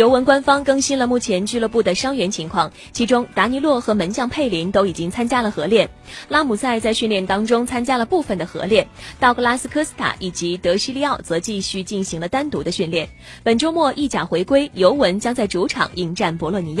尤文官方更新了目前俱乐部的伤员情况其中达尼洛和门将佩林都已经参加了合练。拉姆塞在训练当中参加了部分的合练道格拉斯科斯塔以及德西利奥则继续进行了单独的训练。本周末意甲回归尤文将在主场迎战博洛尼亚。